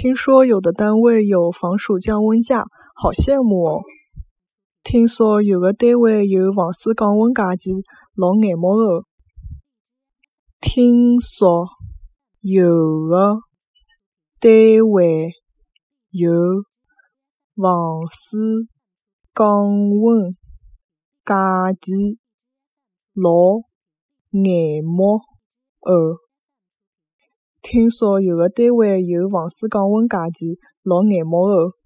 听说有的单位有防暑降温假，好羡慕哦！听说有的单位有防暑降温假期，老眼目的。听说有的单位有防暑降温假期，老眼目的。听说有个单位有防暑降温假期，老眼目的。